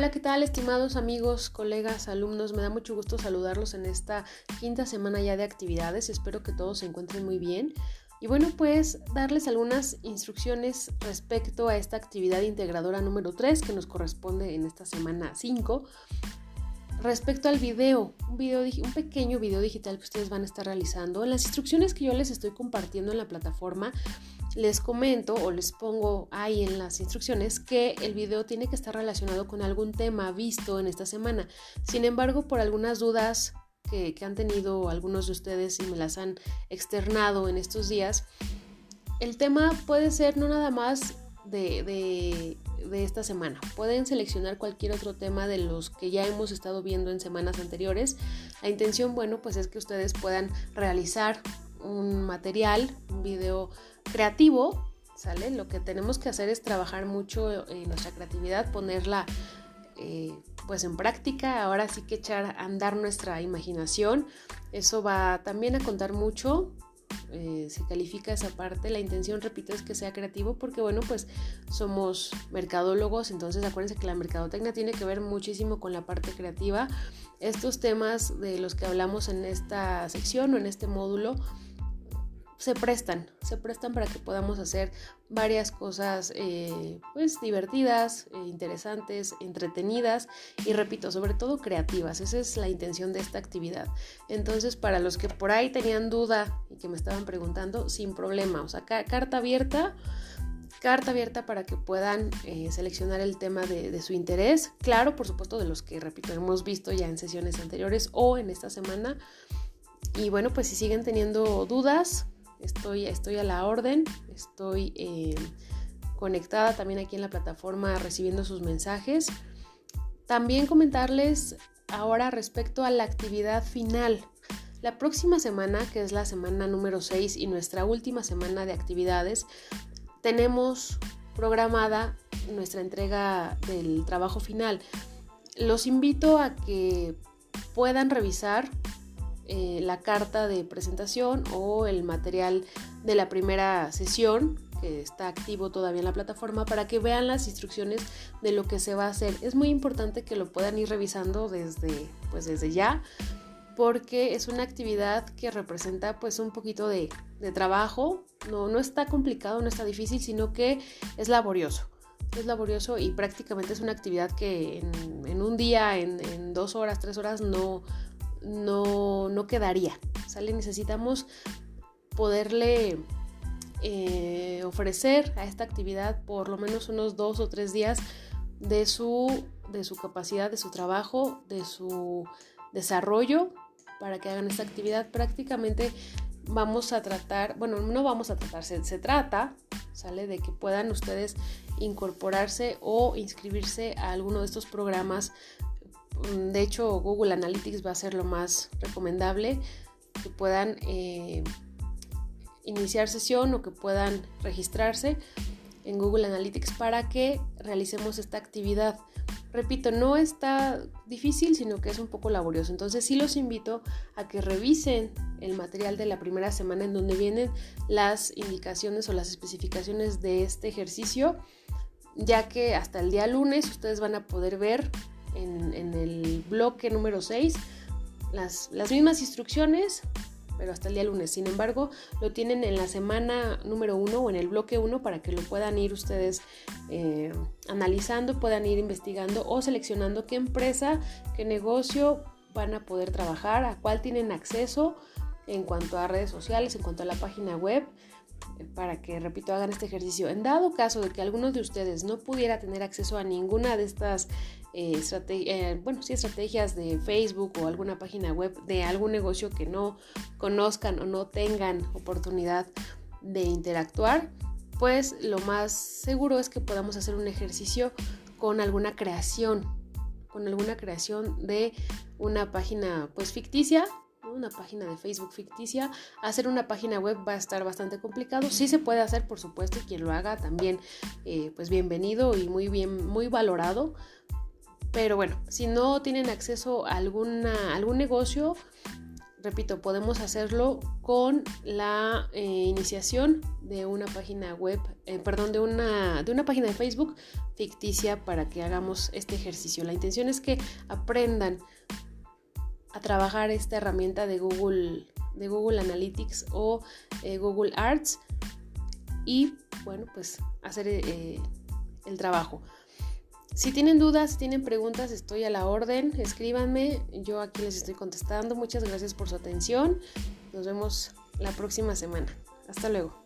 Hola, ¿qué tal estimados amigos, colegas, alumnos? Me da mucho gusto saludarlos en esta quinta semana ya de actividades. Espero que todos se encuentren muy bien. Y bueno, pues darles algunas instrucciones respecto a esta actividad integradora número 3 que nos corresponde en esta semana 5. Respecto al video, un, video, un pequeño video digital que ustedes van a estar realizando, en las instrucciones que yo les estoy compartiendo en la plataforma, les comento o les pongo ahí en las instrucciones que el video tiene que estar relacionado con algún tema visto en esta semana. Sin embargo, por algunas dudas que, han tenido algunos de ustedes y me las han externado en estos días, el tema puede ser no nada más de, de, de, esta semana. Pueden seleccionar cualquier otro tema de los que ya hemos estado viendo en semanas anteriores. La intención, bueno, pues es que ustedes puedan realizar un material, un video creativo, ¿sale? Lo que tenemos que hacer es trabajar mucho en nuestra creatividad, ponerla eh, pues en práctica, ahora sí que echar a andar nuestra imaginación. Eso va también a contar mucho. Eh, se califica esa parte. La intención, repito, es que sea creativo porque, bueno, pues somos mercadólogos, entonces acuérdense que la mercadotecnia tiene que ver muchísimo con la parte creativa. Estos temas de los que hablamos en esta sección o en este módulo, se prestan, se prestan para que podamos hacer varias cosas eh, pues divertidas, eh, interesantes, entretenidas y repito, sobre todo creativas. Esa es la intención de esta actividad. Entonces, para los que por ahí tenían duda y que me estaban preguntando, sin problema, o sea, carta abierta. Carta abierta para que puedan eh, seleccionar el tema de, de su interés. Claro, por supuesto, de los que, repito, hemos visto ya en sesiones anteriores o en esta semana. Y bueno, pues si siguen teniendo dudas, Estoy, estoy a la orden, estoy eh, conectada también aquí en la plataforma recibiendo sus mensajes. También comentarles ahora respecto a la actividad final. La próxima semana, que es la semana número 6 y nuestra última semana de actividades, tenemos programada nuestra entrega del trabajo final. Los invito a que puedan revisar eh, la carta de presentación o el material de la primera sesión que está activo todavía en la plataforma para que vean las instrucciones de lo que se va a hacer. Es muy importante que lo puedan ir revisando desde, pues desde ya porque es una actividad que representa pues un poquito de, trabajo. No, no está complicado, no está difícil, sino que es laborioso es laborioso y prácticamente es una actividad que en, un día, en, dos horas, tres horas no, no, no quedaría. ¿sale? Necesitamos poderle eh, ofrecer a esta actividad por lo menos unos dos o tres días de su, de su capacidad, de su trabajo, de su desarrollo para que hagan esta actividad. Prácticamente vamos a tratar, bueno, no vamos a tratar, se, se trata, ¿sale? De que puedan ustedes incorporarse o inscribirse a alguno de estos programas de hecho, Google Analytics va a ser lo más recomendable que puedan eh, iniciar sesión o que puedan registrarse en Google Analytics para que realicemos esta actividad. Repito, no está difícil, sino que es un poco laborioso. Entonces sí los invito a que revisen el material de la primera semana en donde vienen las indicaciones o las especificaciones de este ejercicio, ya que hasta el día lunes ustedes van a poder ver en, el bloque número 6 las, mismas instrucciones, pero hasta el día lunes. Sin embargo, lo tienen en la semana número 1 o en el bloque 1 para que lo puedan ir ustedes eh, analizando, puedan ir investigando o seleccionando qué empresa, qué negocio van a poder trabajar, a cuál tienen acceso en cuanto a redes sociales, en cuanto a la página web para que, repito, hagan este ejercicio. En dado caso de que alguno de ustedes no pudiera tener acceso a ninguna de estas eh, eh, bueno, estrategias de Facebook o alguna página web de algún negocio que no conozcan o no tengan oportunidad de interactuar, pues lo más seguro es que podamos hacer un ejercicio con alguna creación, con alguna creación de una página pues ficticia una página de Facebook ficticia, hacer una página web va a estar bastante complicado. Sí se puede hacer, por supuesto, y quien lo haga también, eh, pues bienvenido y muy bien, muy valorado. Pero bueno, si no tienen acceso a alguna, algún negocio, repito, podemos hacerlo con la eh, iniciación de una página web, eh, perdón, de una, de una página de Facebook ficticia para que hagamos este ejercicio. La intención es que aprendan a trabajar esta herramienta de Google, de Google Analytics o eh, Google Arts y, bueno, pues hacer el trabajo. Si tienen dudas, si tienen preguntas, estoy a la orden. Escríbanme, yo aquí les estoy contestando. Muchas gracias por su atención. Nos vemos la próxima semana. Hasta luego.